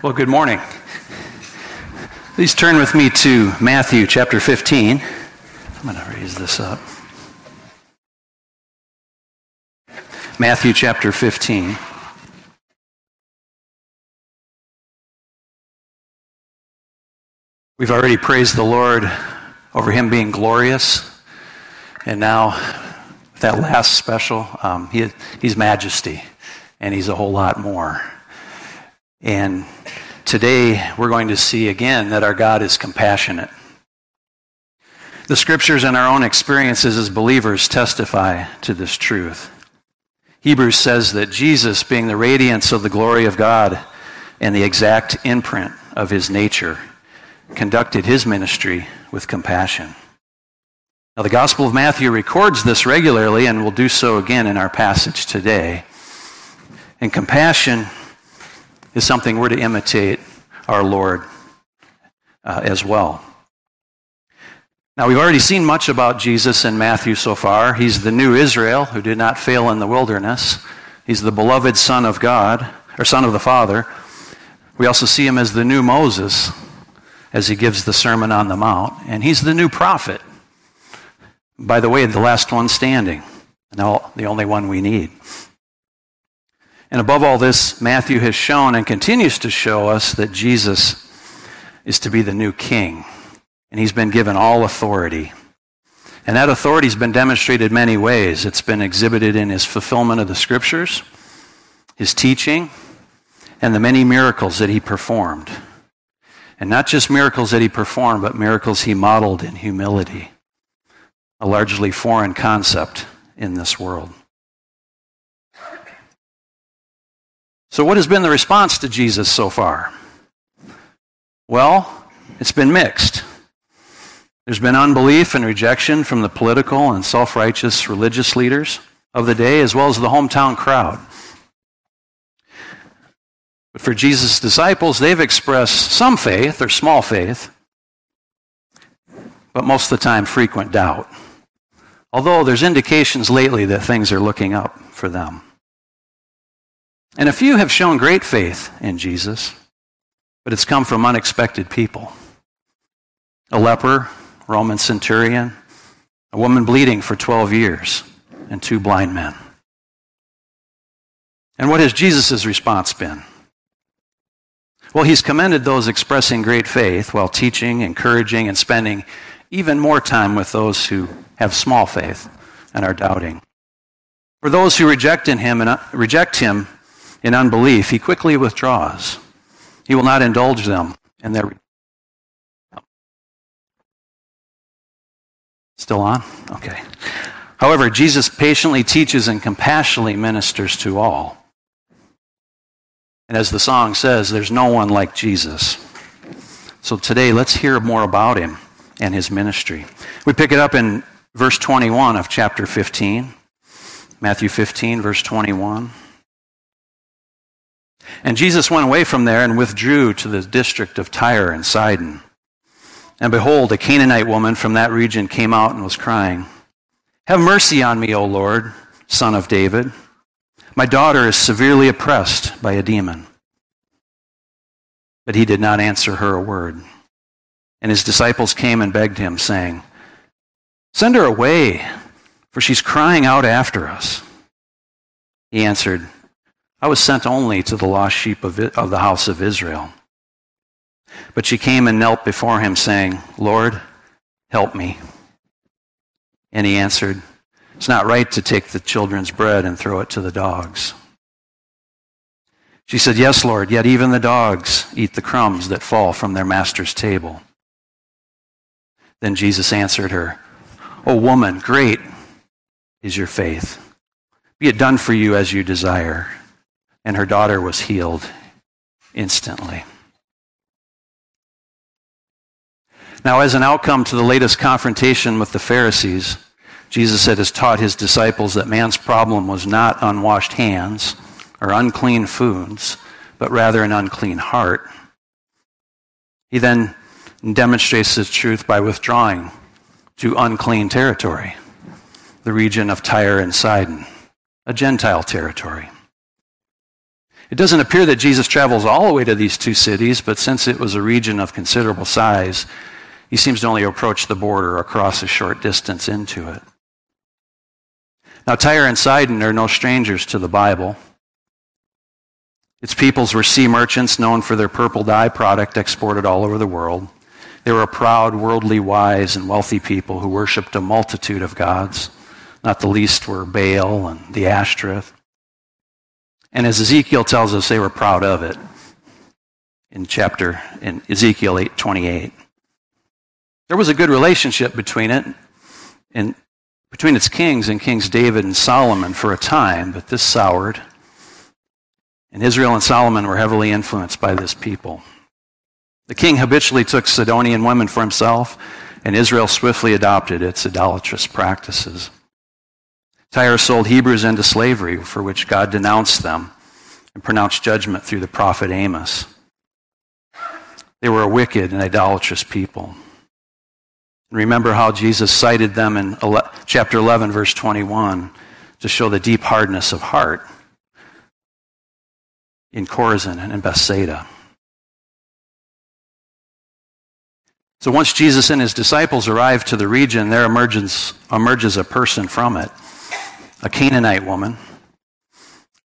Well, good morning. Please turn with me to Matthew chapter 15. I'm going to raise this up. Matthew chapter 15. We've already praised the Lord over him being glorious. And now, that last special, um, he, he's majesty, and he's a whole lot more. And today we're going to see again that our God is compassionate. The scriptures and our own experiences as believers testify to this truth. Hebrews says that Jesus, being the radiance of the glory of God and the exact imprint of his nature, conducted his ministry with compassion. Now, the Gospel of Matthew records this regularly and will do so again in our passage today. And compassion is something we're to imitate our Lord uh, as well. Now, we've already seen much about Jesus in Matthew so far. He's the new Israel who did not fail in the wilderness. He's the beloved Son of God, or Son of the Father. We also see him as the new Moses as he gives the Sermon on the Mount. And he's the new prophet. By the way, the last one standing, and the only one we need. And above all this, Matthew has shown and continues to show us that Jesus is to be the new king. And he's been given all authority. And that authority has been demonstrated many ways. It's been exhibited in his fulfillment of the scriptures, his teaching, and the many miracles that he performed. And not just miracles that he performed, but miracles he modeled in humility, a largely foreign concept in this world. So, what has been the response to Jesus so far? Well, it's been mixed. There's been unbelief and rejection from the political and self righteous religious leaders of the day, as well as the hometown crowd. But for Jesus' disciples, they've expressed some faith or small faith, but most of the time, frequent doubt. Although there's indications lately that things are looking up for them. And a few have shown great faith in Jesus, but it's come from unexpected people. A leper, Roman centurion, a woman bleeding for 12 years, and two blind men. And what has Jesus' response been? Well, he's commended those expressing great faith while teaching, encouraging, and spending even more time with those who have small faith and are doubting. For those who reject in him and uh, reject him in unbelief, he quickly withdraws. He will not indulge them in their. Still on? Okay. However, Jesus patiently teaches and compassionately ministers to all. And as the song says, there's no one like Jesus. So today, let's hear more about him and his ministry. We pick it up in verse 21 of chapter 15, Matthew 15, verse 21. And Jesus went away from there and withdrew to the district of Tyre and Sidon. And behold, a Canaanite woman from that region came out and was crying, Have mercy on me, O Lord, son of David. My daughter is severely oppressed by a demon. But he did not answer her a word. And his disciples came and begged him, saying, Send her away, for she's crying out after us. He answered, I was sent only to the lost sheep of, of the house of Israel. But she came and knelt before him, saying, Lord, help me. And he answered, It's not right to take the children's bread and throw it to the dogs. She said, Yes, Lord, yet even the dogs eat the crumbs that fall from their master's table. Then Jesus answered her, O woman, great is your faith. Be it done for you as you desire. And her daughter was healed instantly. Now, as an outcome to the latest confrontation with the Pharisees, Jesus had taught his disciples that man's problem was not unwashed hands or unclean foods, but rather an unclean heart. He then demonstrates this truth by withdrawing to unclean territory, the region of Tyre and Sidon, a Gentile territory. It doesn't appear that Jesus travels all the way to these two cities, but since it was a region of considerable size, he seems to only approach the border across a short distance into it. Now, Tyre and Sidon are no strangers to the Bible. Its peoples were sea merchants known for their purple dye product exported all over the world. They were a proud, worldly, wise, and wealthy people who worshipped a multitude of gods. Not the least were Baal and the Ashtoreth. And as Ezekiel tells us, they were proud of it in chapter in Ezekiel 8:28. There was a good relationship between it and between its kings and kings David and Solomon for a time, but this soured. And Israel and Solomon were heavily influenced by this people. The king habitually took Sidonian women for himself, and Israel swiftly adopted its idolatrous practices. Tyre sold Hebrews into slavery, for which God denounced them and pronounced judgment through the prophet Amos. They were a wicked and idolatrous people. Remember how Jesus cited them in chapter 11, verse 21, to show the deep hardness of heart in Chorazin and in Bethsaida. So once Jesus and his disciples arrive to the region, there emerges, emerges a person from it, a Canaanite woman.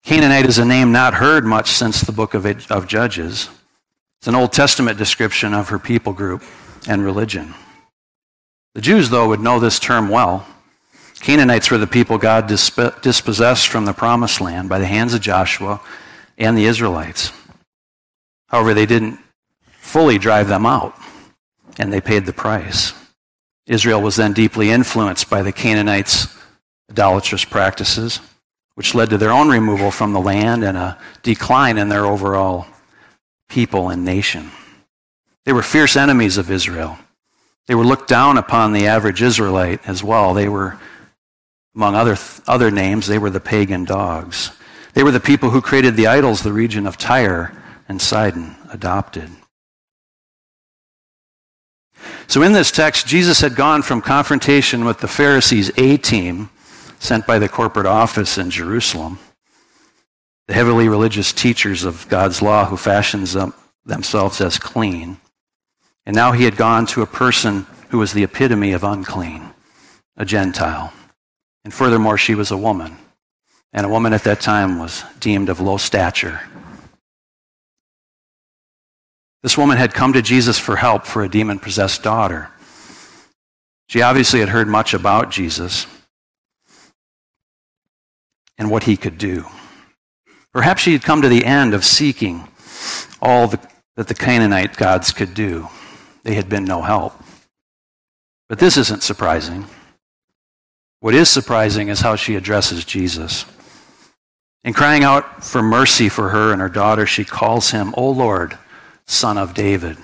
Canaanite is a name not heard much since the book of, of Judges. It's an Old Testament description of her people group and religion. The Jews, though, would know this term well. Canaanites were the people God dispossessed from the promised land by the hands of Joshua and the Israelites. However, they didn't fully drive them out, and they paid the price. Israel was then deeply influenced by the Canaanites' idolatrous practices, which led to their own removal from the land and a decline in their overall people and nation. They were fierce enemies of Israel. They were looked down upon the average Israelite as well. They were, among other, other names, they were the pagan dogs. They were the people who created the idols the region of Tyre and Sidon adopted. So, in this text, Jesus had gone from confrontation with the Pharisees' A team, sent by the corporate office in Jerusalem, the heavily religious teachers of God's law who fashions them, themselves as clean, and now he had gone to a person who was the epitome of unclean, a Gentile. And furthermore, she was a woman. And a woman at that time was deemed of low stature. This woman had come to Jesus for help for a demon possessed daughter. She obviously had heard much about Jesus and what he could do. Perhaps she had come to the end of seeking all the, that the Canaanite gods could do they had been no help. But this isn't surprising. What is surprising is how she addresses Jesus. In crying out for mercy for her and her daughter, she calls him, O Lord, Son of David.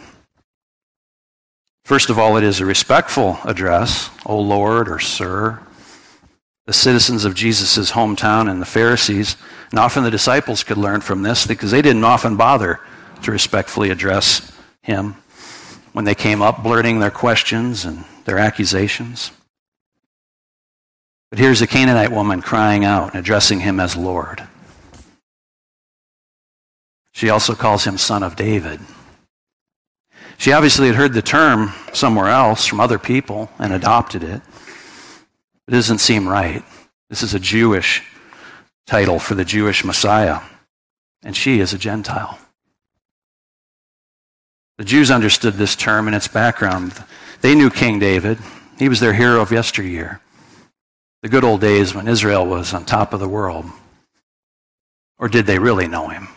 First of all, it is a respectful address, O Lord or Sir. The citizens of Jesus' hometown and the Pharisees, and often the disciples could learn from this because they didn't often bother to respectfully address him when they came up, blurting their questions and their accusations. But here's a Canaanite woman crying out and addressing him as Lord. She also calls him son of David. She obviously had heard the term somewhere else from other people and adopted it. It doesn't seem right. This is a Jewish title for the Jewish Messiah. and she is a Gentile. The Jews understood this term and its background. They knew King David. He was their hero of yesteryear. The good old days when Israel was on top of the world. Or did they really know him?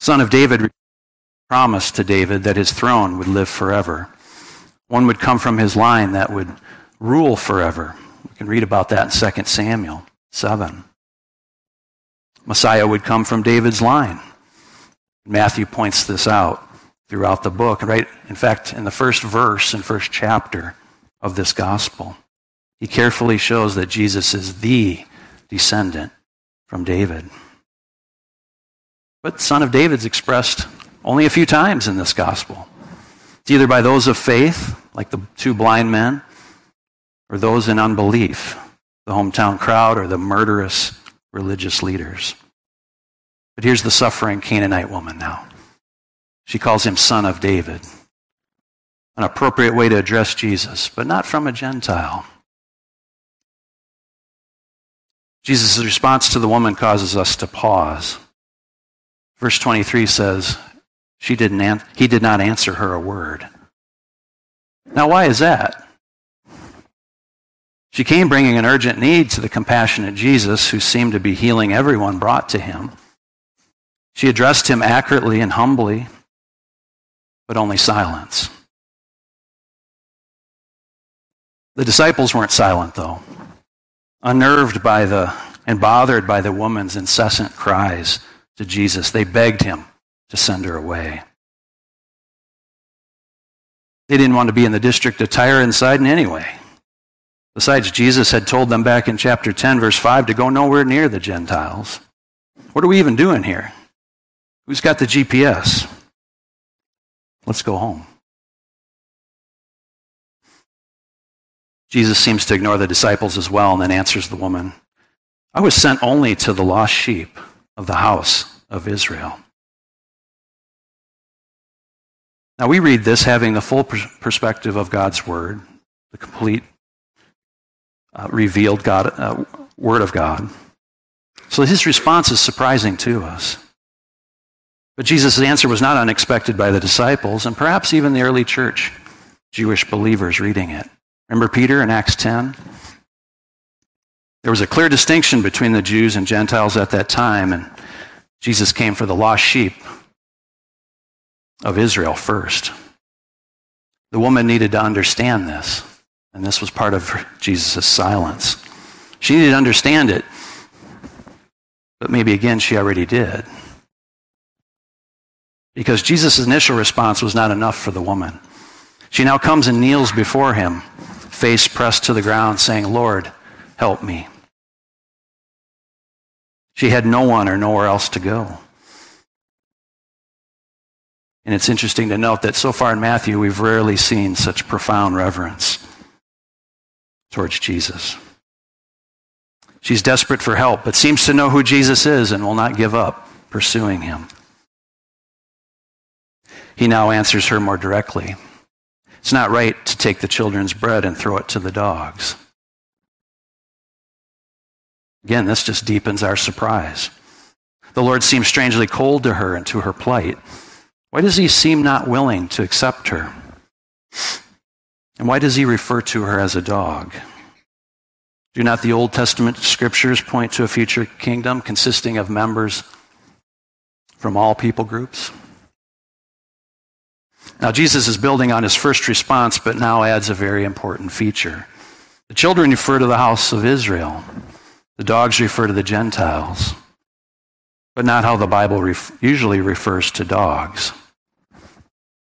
Son of David promised to David that his throne would live forever. One would come from his line that would rule forever. We can read about that in 2 Samuel 7. Messiah would come from David's line. Matthew points this out throughout the book, right? In fact, in the first verse and first chapter of this gospel, he carefully shows that Jesus is the descendant from David. But son of David's expressed only a few times in this gospel. It's either by those of faith, like the two blind men, or those in unbelief, the hometown crowd or the murderous religious leaders. But here's the suffering Canaanite woman now. She calls him son of David. An appropriate way to address Jesus, but not from a Gentile. Jesus' response to the woman causes us to pause. Verse 23 says, she didn't an- he did not answer her a word. Now, why is that? She came bringing an urgent need to the compassionate Jesus, who seemed to be healing everyone brought to him. She addressed him accurately and humbly, but only silence. The disciples weren't silent, though. Unnerved by the and bothered by the woman's incessant cries to Jesus, they begged him to send her away. They didn't want to be in the district of Tyre and Sidon anyway. Besides, Jesus had told them back in chapter 10, verse 5, to go nowhere near the Gentiles. What are we even doing here? Who's got the GPS? Let's go home. Jesus seems to ignore the disciples as well and then answers the woman I was sent only to the lost sheep of the house of Israel. Now, we read this having the full perspective of God's Word, the complete uh, revealed God, uh, Word of God. So his response is surprising to us. But Jesus' answer was not unexpected by the disciples and perhaps even the early church, Jewish believers reading it. Remember Peter in Acts 10? There was a clear distinction between the Jews and Gentiles at that time, and Jesus came for the lost sheep of Israel first. The woman needed to understand this, and this was part of Jesus' silence. She needed to understand it, but maybe again she already did. Because Jesus' initial response was not enough for the woman. She now comes and kneels before him, face pressed to the ground, saying, Lord, help me. She had no one or nowhere else to go. And it's interesting to note that so far in Matthew, we've rarely seen such profound reverence towards Jesus. She's desperate for help, but seems to know who Jesus is and will not give up pursuing him. He now answers her more directly. It's not right to take the children's bread and throw it to the dogs. Again, this just deepens our surprise. The Lord seems strangely cold to her and to her plight. Why does he seem not willing to accept her? And why does he refer to her as a dog? Do not the Old Testament scriptures point to a future kingdom consisting of members from all people groups? Now, Jesus is building on his first response, but now adds a very important feature. The children refer to the house of Israel, the dogs refer to the Gentiles, but not how the Bible ref- usually refers to dogs.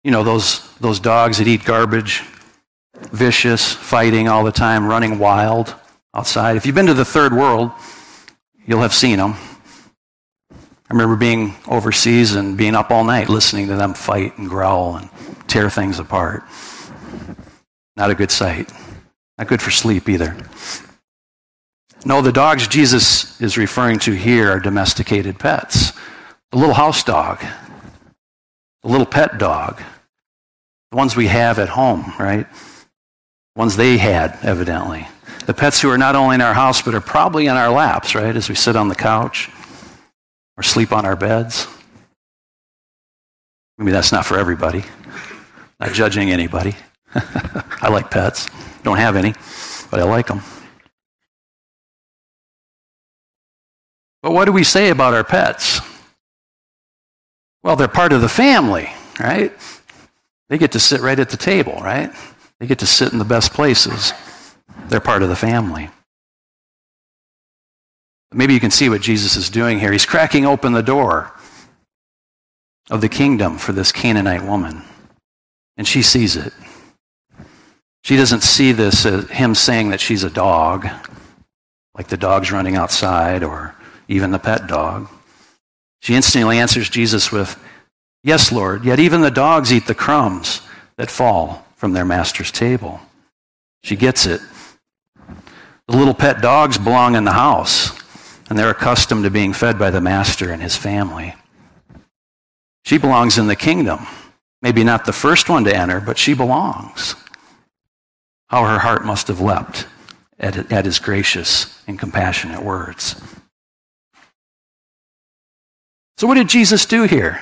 You know, those, those dogs that eat garbage, vicious, fighting all the time, running wild outside. If you've been to the third world, you'll have seen them. I remember being overseas and being up all night listening to them fight and growl and tear things apart. Not a good sight. Not good for sleep either. No, the dogs Jesus is referring to here are domesticated pets. The little house dog, the little pet dog, the ones we have at home, right? Ones they had, evidently. The pets who are not only in our house, but are probably in our laps, right, as we sit on the couch or sleep on our beds. Maybe that's not for everybody. Not judging anybody. I like pets. Don't have any, but I like them. But what do we say about our pets? Well, they're part of the family, right? They get to sit right at the table, right? They get to sit in the best places. They're part of the family. Maybe you can see what Jesus is doing here. He's cracking open the door of the kingdom for this Canaanite woman, and she sees it. She doesn't see this as him saying that she's a dog, like the dog's running outside or even the pet dog. She instantly answers Jesus with, Yes, Lord, yet even the dogs eat the crumbs that fall from their master's table. She gets it. The little pet dogs belong in the house, and they're accustomed to being fed by the master and his family. She belongs in the kingdom. Maybe not the first one to enter, but she belongs. How her heart must have leapt at, at his gracious and compassionate words. So, what did Jesus do here?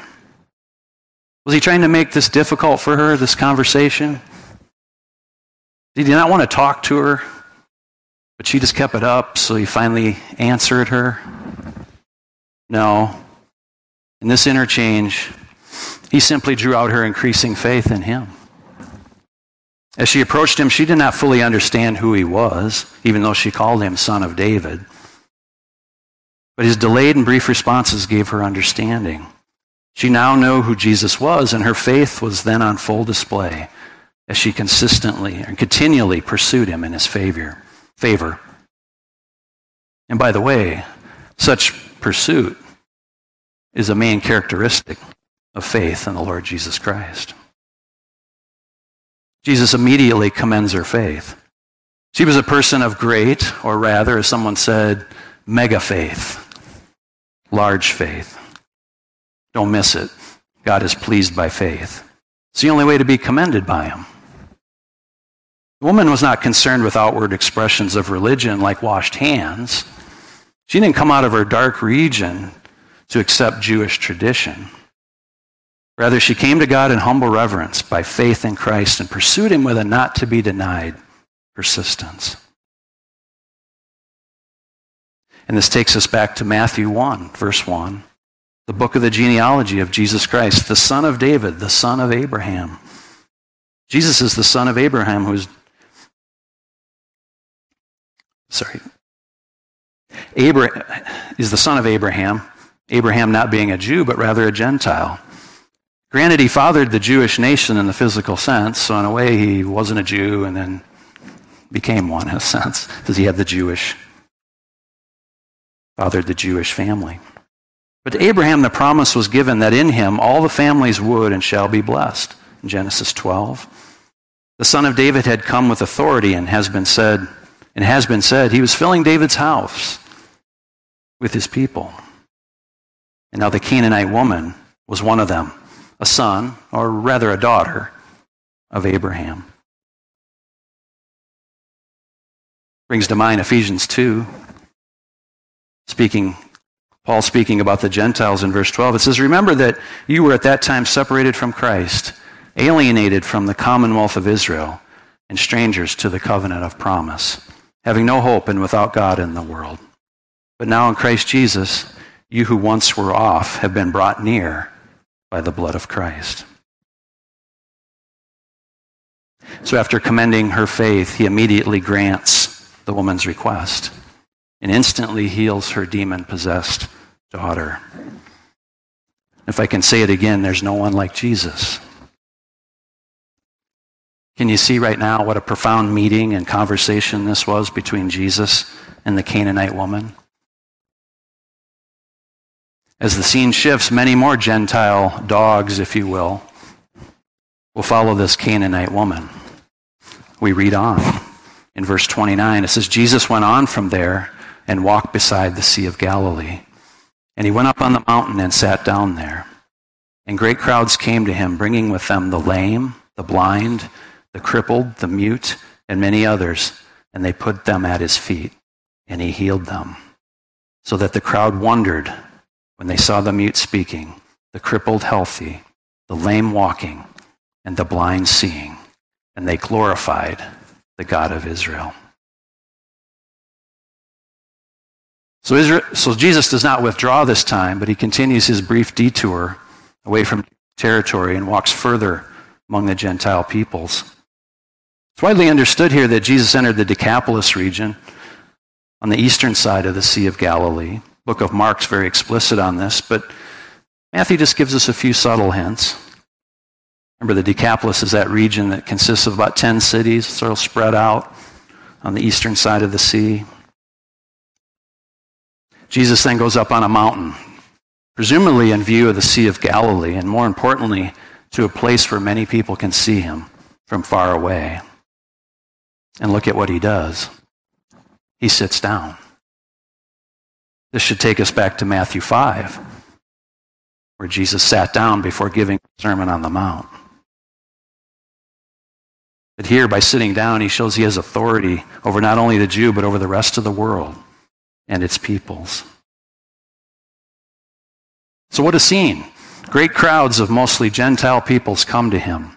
Was he trying to make this difficult for her, this conversation? Did he not want to talk to her? But she just kept it up, so he finally answered her? No. In this interchange, he simply drew out her increasing faith in him. As she approached him, she did not fully understand who he was, even though she called him Son of David. But his delayed and brief responses gave her understanding. She now knew who Jesus was, and her faith was then on full display as she consistently and continually pursued him in his favor. favor. And by the way, such pursuit is a main characteristic of faith in the Lord Jesus Christ. Jesus immediately commends her faith. She was a person of great, or rather, as someone said, mega faith large faith. Don't miss it. God is pleased by faith. It's the only way to be commended by Him. The woman was not concerned with outward expressions of religion like washed hands. She didn't come out of her dark region to accept Jewish tradition. Rather, she came to God in humble reverence by faith in Christ and pursued Him with a not to be denied persistence. And this takes us back to Matthew 1, verse 1, the book of the genealogy of Jesus Christ, the son of David, the son of Abraham. Jesus is the son of Abraham who's sorry. Abraham is the son of Abraham, Abraham not being a Jew, but rather a Gentile. Granted, he fathered the Jewish nation in the physical sense, so in a way he wasn't a Jew and then became one in a sense, because he had the Jewish fathered the Jewish family. But to Abraham, the promise was given that in him all the families would and shall be blessed. In Genesis 12. The son of David had come with authority and has been said, and has been said, he was filling David's house with his people. And now the Canaanite woman was one of them, a son, or rather a daughter, of Abraham. Brings to mind Ephesians 2, speaking, Paul speaking about the Gentiles in verse 12, it says, Remember that you were at that time separated from Christ, alienated from the commonwealth of Israel, and strangers to the covenant of promise, having no hope and without God in the world. But now in Christ Jesus, you who once were off have been brought near by the blood of Christ. So after commending her faith, he immediately grants the woman's request and instantly heals her demon possessed daughter. If I can say it again, there's no one like Jesus. Can you see right now what a profound meeting and conversation this was between Jesus and the Canaanite woman? As the scene shifts, many more Gentile dogs, if you will, will follow this Canaanite woman. We read on in verse 29. It says, Jesus went on from there and walked beside the Sea of Galilee. And he went up on the mountain and sat down there. And great crowds came to him, bringing with them the lame, the blind, the crippled, the mute, and many others, and they put them at his feet, and he healed them. So that the crowd wondered when they saw the mute speaking, the crippled healthy, the lame walking, and the blind seeing, and they glorified the God of Israel. So, Israel, so Jesus does not withdraw this time, but he continues his brief detour away from territory and walks further among the Gentile peoples. It's widely understood here that Jesus entered the Decapolis region on the eastern side of the Sea of Galilee. Book of Mark's very explicit on this, but Matthew just gives us a few subtle hints. Remember, the Decapolis is that region that consists of about 10 cities, sort of spread out on the eastern side of the sea. Jesus then goes up on a mountain, presumably in view of the Sea of Galilee, and more importantly, to a place where many people can see him from far away. And look at what he does. He sits down. This should take us back to Matthew 5, where Jesus sat down before giving the Sermon on the Mount. But here, by sitting down, he shows he has authority over not only the Jew, but over the rest of the world and its peoples. So, what a scene! Great crowds of mostly Gentile peoples come to him.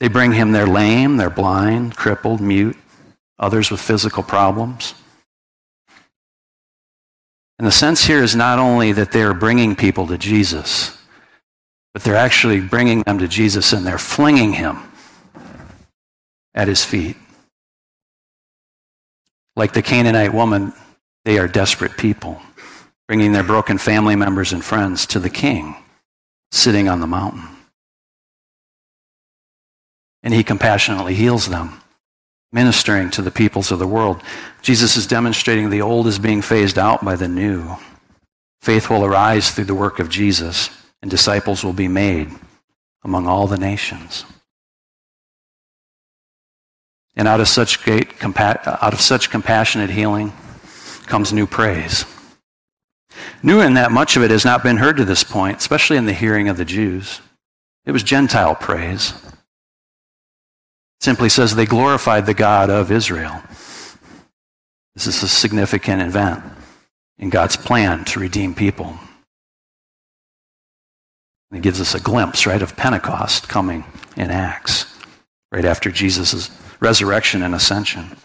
They bring him their lame, their blind, crippled, mute, others with physical problems. And the sense here is not only that they are bringing people to Jesus, but they're actually bringing them to Jesus and they're flinging him at his feet. Like the Canaanite woman, they are desperate people, bringing their broken family members and friends to the king sitting on the mountain. And he compassionately heals them ministering to the peoples of the world. Jesus is demonstrating the old is being phased out by the new. Faith will arise through the work of Jesus, and disciples will be made among all the nations. And out of such great, out of such compassionate healing comes new praise. New in that much of it has not been heard to this point, especially in the hearing of the Jews. It was Gentile praise It simply says they glorified the God of Israel. This is a significant event in God's plan to redeem people. It gives us a glimpse, right, of Pentecost coming in Acts, right after Jesus' resurrection and ascension.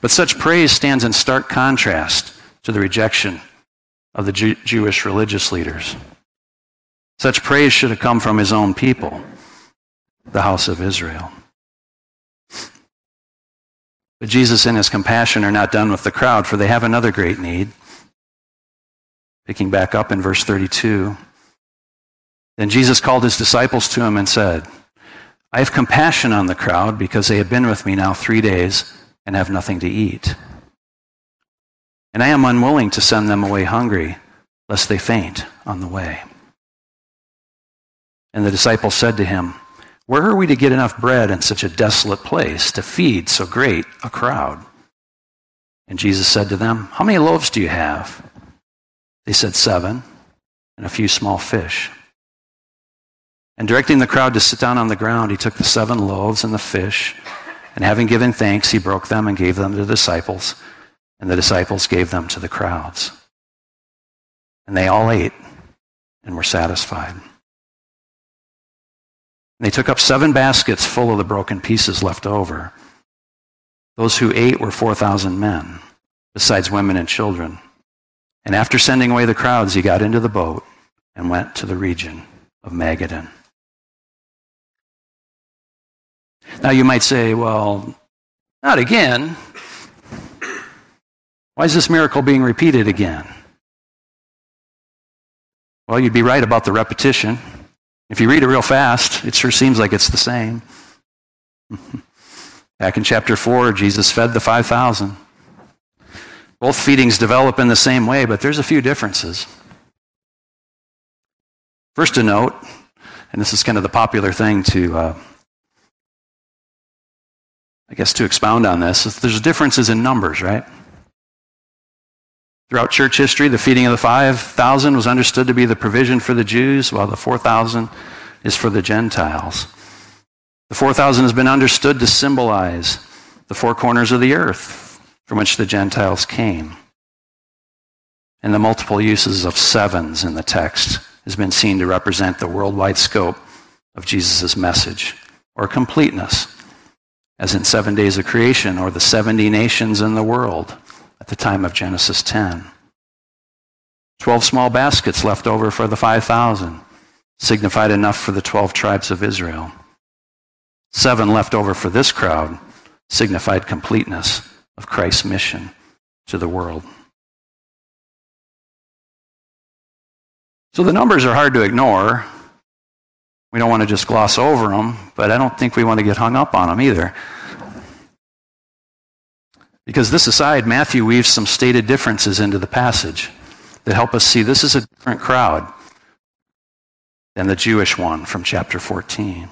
But such praise stands in stark contrast to the rejection of the Jew- Jewish religious leaders. Such praise should have come from his own people, the house of Israel. But Jesus and his compassion are not done with the crowd, for they have another great need. Picking back up in verse 32. Then Jesus called his disciples to him and said, I have compassion on the crowd because they have been with me now three days and have nothing to eat. And I am unwilling to send them away hungry, lest they faint on the way. And the disciples said to him, where are we to get enough bread in such a desolate place to feed so great a crowd? And Jesus said to them, How many loaves do you have? They said, Seven, and a few small fish. And directing the crowd to sit down on the ground, he took the seven loaves and the fish, and having given thanks, he broke them and gave them to the disciples, and the disciples gave them to the crowds. And they all ate and were satisfied. And They took up seven baskets full of the broken pieces left over. Those who ate were 4,000 men, besides women and children. And after sending away the crowds, he got into the boat and went to the region of Magadan. Now you might say, well, not again. Why is this miracle being repeated again? Well, you'd be right about the repetition. If you read it real fast, it sure seems like it's the same. Back in chapter 4, Jesus fed the 5,000. Both feedings develop in the same way, but there's a few differences. First, to note, and this is kind of the popular thing to, uh, I guess, to expound on this, there's differences in numbers, right? Throughout church history, the feeding of the 5,000 was understood to be the provision for the Jews, while the 4,000 is for the Gentiles. The 4,000 has been understood to symbolize the four corners of the earth from which the Gentiles came. And the multiple uses of sevens in the text has been seen to represent the worldwide scope of Jesus' message or completeness, as in seven days of creation or the 70 nations in the world at the time of Genesis 10. Twelve small baskets left over for the 5,000 signified enough for the 12 tribes of Israel. Seven left over for this crowd signified completeness of Christ's mission to the world. So the numbers are hard to ignore. We don't want to just gloss over them, but I don't think we want to get hung up on them either. Because this aside, Matthew weaves some stated differences into the passage that help us see this is a different crowd than the Jewish one from chapter 14.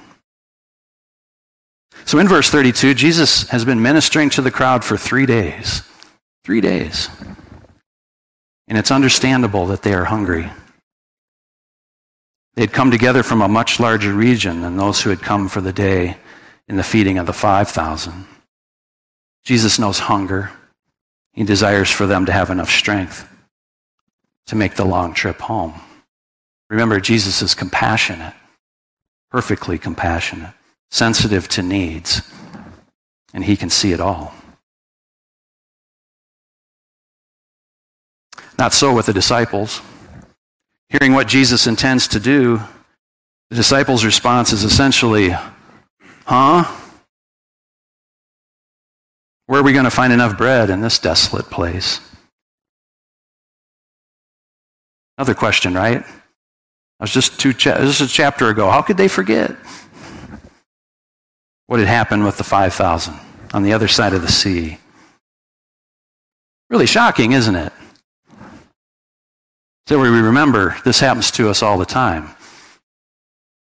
So in verse 32, Jesus has been ministering to the crowd for three days. Three days. And it's understandable that they are hungry. They had come together from a much larger region than those who had come for the day in the feeding of the 5,000. Jesus knows hunger. He desires for them to have enough strength to make the long trip home. Remember, Jesus is compassionate, perfectly compassionate, sensitive to needs, and he can see it all. Not so with the disciples. Hearing what Jesus intends to do, the disciples' response is essentially, Huh? Where are we going to find enough bread in this desolate place? Another question, right? I was just two cha- this is a chapter ago. How could they forget what had happened with the 5,000 on the other side of the sea? Really shocking, isn't it? So we remember this happens to us all the time.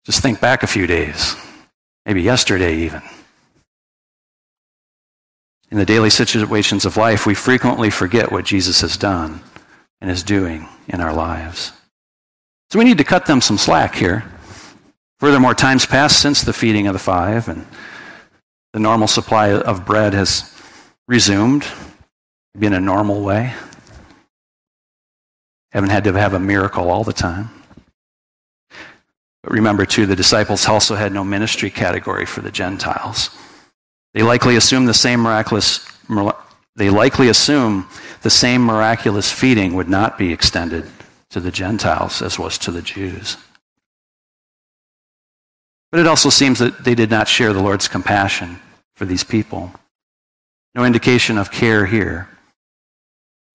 Just think back a few days, maybe yesterday even. In the daily situations of life, we frequently forget what Jesus has done and is doing in our lives. So we need to cut them some slack here. Furthermore, times passed since the feeding of the five, and the normal supply of bread has resumed, in a normal way. Haven't had to have a miracle all the time. But remember, too, the disciples also had no ministry category for the Gentiles. They likely assumed the same miraculous, they likely assume the same miraculous feeding would not be extended to the Gentiles as was to the Jews. But it also seems that they did not share the Lord's compassion for these people. No indication of care here.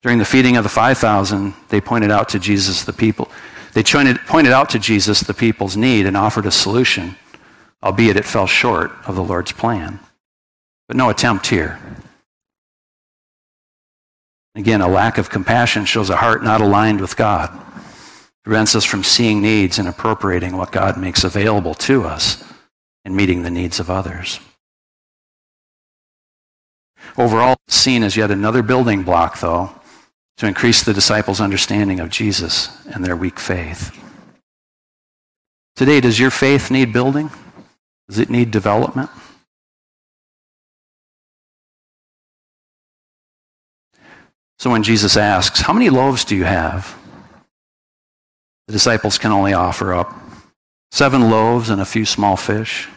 During the feeding of the 5,000, they pointed out to Jesus the people. They pointed out to Jesus the people's need and offered a solution, albeit it fell short of the Lord's plan. But no attempt here. Again, a lack of compassion shows a heart not aligned with God, prevents us from seeing needs and appropriating what God makes available to us and meeting the needs of others. Overall, seen as yet another building block, though, to increase the disciples' understanding of Jesus and their weak faith. Today, does your faith need building? Does it need development? So when Jesus asks, How many loaves do you have? The disciples can only offer up seven loaves and a few small fish.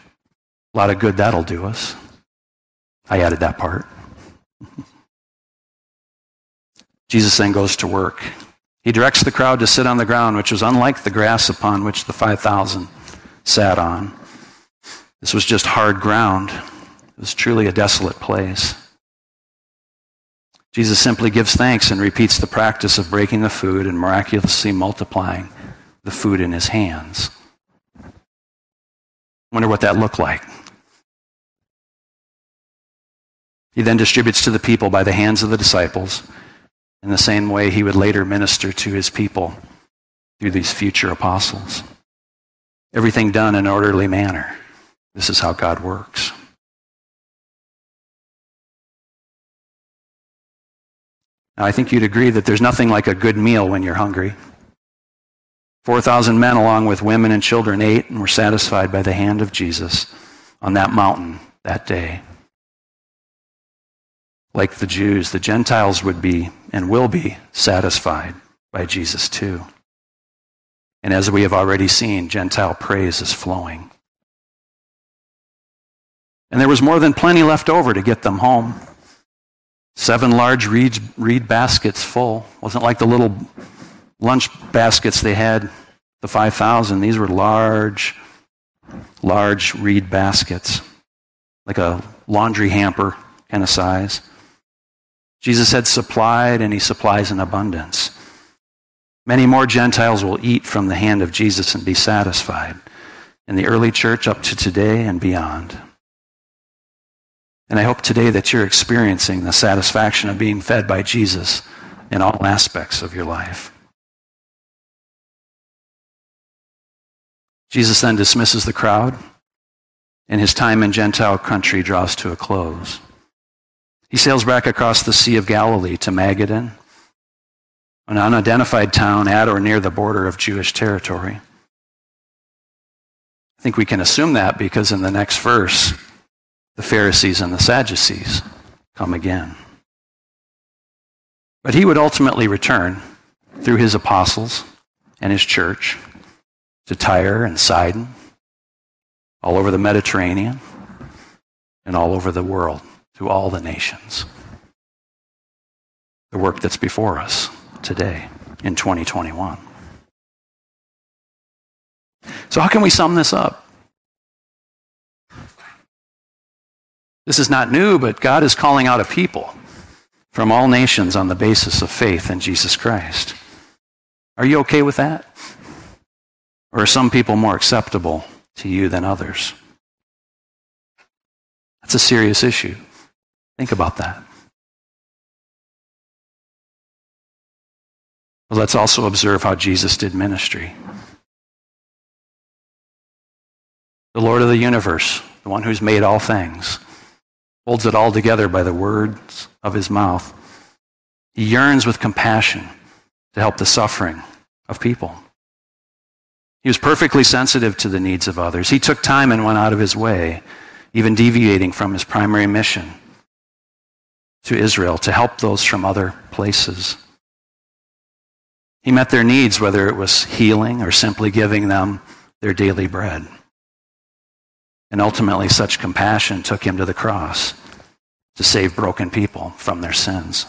A lot of good that'll do us. I added that part. Jesus then goes to work. He directs the crowd to sit on the ground, which was unlike the grass upon which the 5,000 sat on. This was just hard ground. It was truly a desolate place. Jesus simply gives thanks and repeats the practice of breaking the food and miraculously multiplying the food in his hands. Wonder what that looked like. He then distributes to the people by the hands of the disciples in the same way he would later minister to his people through these future apostles. Everything done in an orderly manner. This is how God works. Now, I think you'd agree that there's nothing like a good meal when you're hungry. 4,000 men, along with women and children, ate and were satisfied by the hand of Jesus on that mountain that day like the Jews, the Gentiles would be and will be satisfied by Jesus too. And as we have already seen, Gentile praise is flowing. And there was more than plenty left over to get them home. Seven large reed, reed baskets full. Wasn't like the little lunch baskets they had, the 5,000. These were large, large reed baskets, like a laundry hamper kind of size. Jesus had supplied, and he supplies in abundance. Many more Gentiles will eat from the hand of Jesus and be satisfied in the early church up to today and beyond. And I hope today that you're experiencing the satisfaction of being fed by Jesus in all aspects of your life. Jesus then dismisses the crowd, and his time in Gentile country draws to a close. He sails back across the Sea of Galilee to Magadan, an unidentified town at or near the border of Jewish territory. I think we can assume that because in the next verse, the Pharisees and the Sadducees come again. But he would ultimately return through his apostles and his church to Tyre and Sidon, all over the Mediterranean, and all over the world, to all the nations. The work that's before us today in 2021. So, how can we sum this up? This is not new, but God is calling out a people from all nations on the basis of faith in Jesus Christ. Are you okay with that? Or are some people more acceptable to you than others? That's a serious issue. Think about that. But let's also observe how Jesus did ministry. The Lord of the universe, the one who's made all things, holds it all together by the words of his mouth. He yearns with compassion to help the suffering of people. He was perfectly sensitive to the needs of others. He took time and went out of his way, even deviating from his primary mission to Israel to help those from other places. He met their needs, whether it was healing or simply giving them their daily bread. And ultimately, such compassion took him to the cross to save broken people from their sins.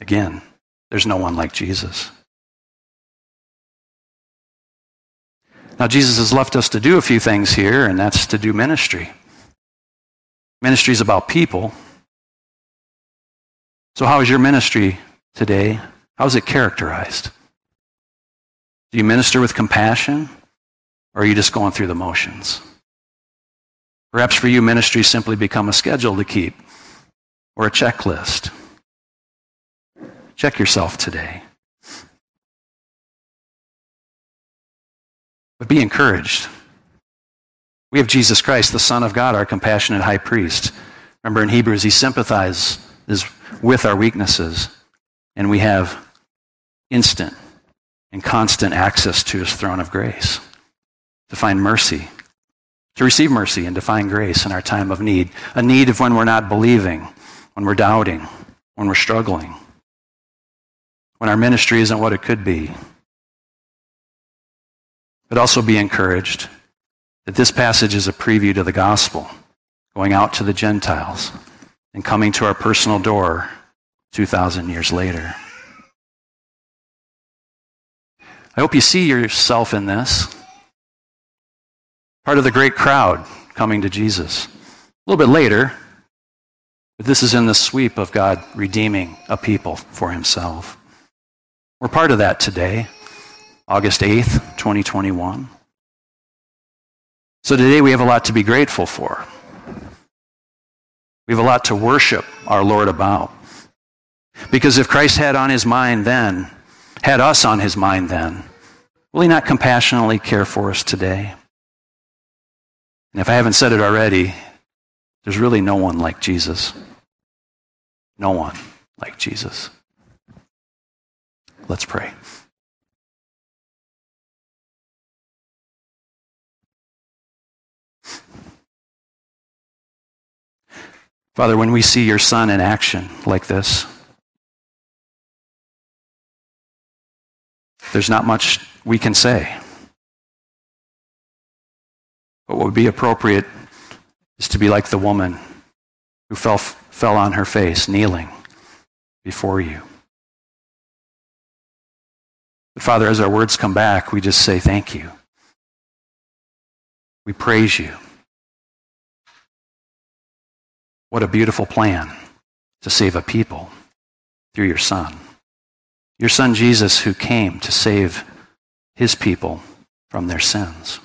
Again, there's no one like Jesus. Now, Jesus has left us to do a few things here, and that's to do ministry. Ministry is about people. So, how is your ministry today? How is it characterized? Do you minister with compassion, or are you just going through the motions? Perhaps for you, ministry simply become a schedule to keep or a checklist. Check yourself today. But be encouraged. We have Jesus Christ, the Son of God, our compassionate high priest. Remember in Hebrews, he sympathizes with our weaknesses, and we have instant and constant access to his throne of grace to find mercy, to receive mercy and to find grace in our time of need. A need of when we're not believing, when we're doubting, when we're struggling, when our ministry isn't what it could be. But also be encouraged that this passage is a preview to the gospel, going out to the Gentiles and coming to our personal door 2,000 years later. I hope you see yourself in this. Part of the great crowd coming to Jesus. A little bit later, but this is in the sweep of God redeeming a people for himself. We're part of that today, August 8th, 2021. So today we have a lot to be grateful for. We have a lot to worship our Lord about. Because if Christ had on his mind then, had us on his mind then, will he not compassionately care for us today? And if I haven't said it already, there's really no one like Jesus. No one like Jesus. Let's pray. Father, when we see your Son in action like this, there's not much we can say. But what would be appropriate is to be like the woman who fell, fell on her face, kneeling before you. But Father, as our words come back, we just say thank you. We praise you. What a beautiful plan to save a people through your Son. Your Son Jesus, who came to save his people from their sins.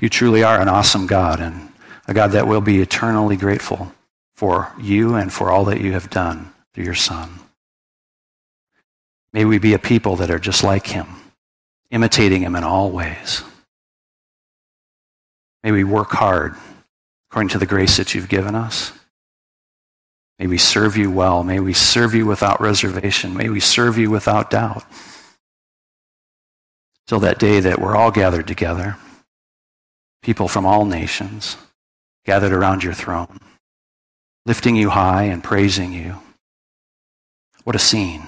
You truly are an awesome God and a God that will be eternally grateful for you and for all that you have done through your Son. May we be a people that are just like him, imitating him in all ways. May we work hard according to the grace that you've given us. May we serve you well. May we serve you without reservation. May we serve you without doubt. Till that day that we're all gathered together people from all nations gathered around your throne, lifting you high and praising you. What a scene.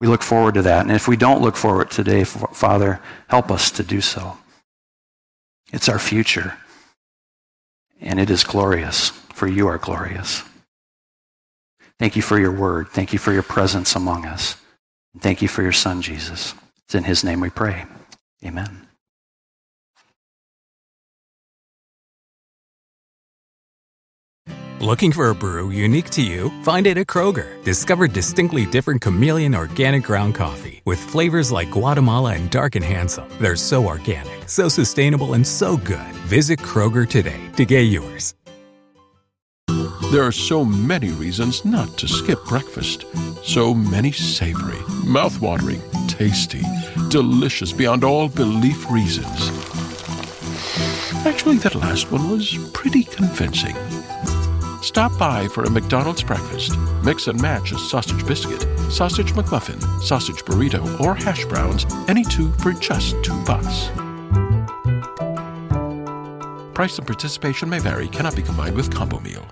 We look forward to that. And if we don't look forward today, Father, help us to do so. It's our future. And it is glorious, for you are glorious. Thank you for your word. Thank you for your presence among us. And thank you for your son, Jesus. It's in his name we pray. Amen. Looking for a brew unique to you? Find it at Kroger. Discover distinctly different chameleon organic ground coffee with flavors like Guatemala and Dark and Handsome. They're so organic, so sustainable, and so good. Visit Kroger today to get yours. There are so many reasons not to skip breakfast. So many savory, mouth-watering, tasty, delicious beyond all belief reasons. Actually, that last one was pretty convincing. Stop by for a McDonald's breakfast. Mix and match a sausage biscuit, sausage McMuffin, sausage burrito, or hash browns, any two for just two bucks. Price and participation may vary, cannot be combined with combo meal.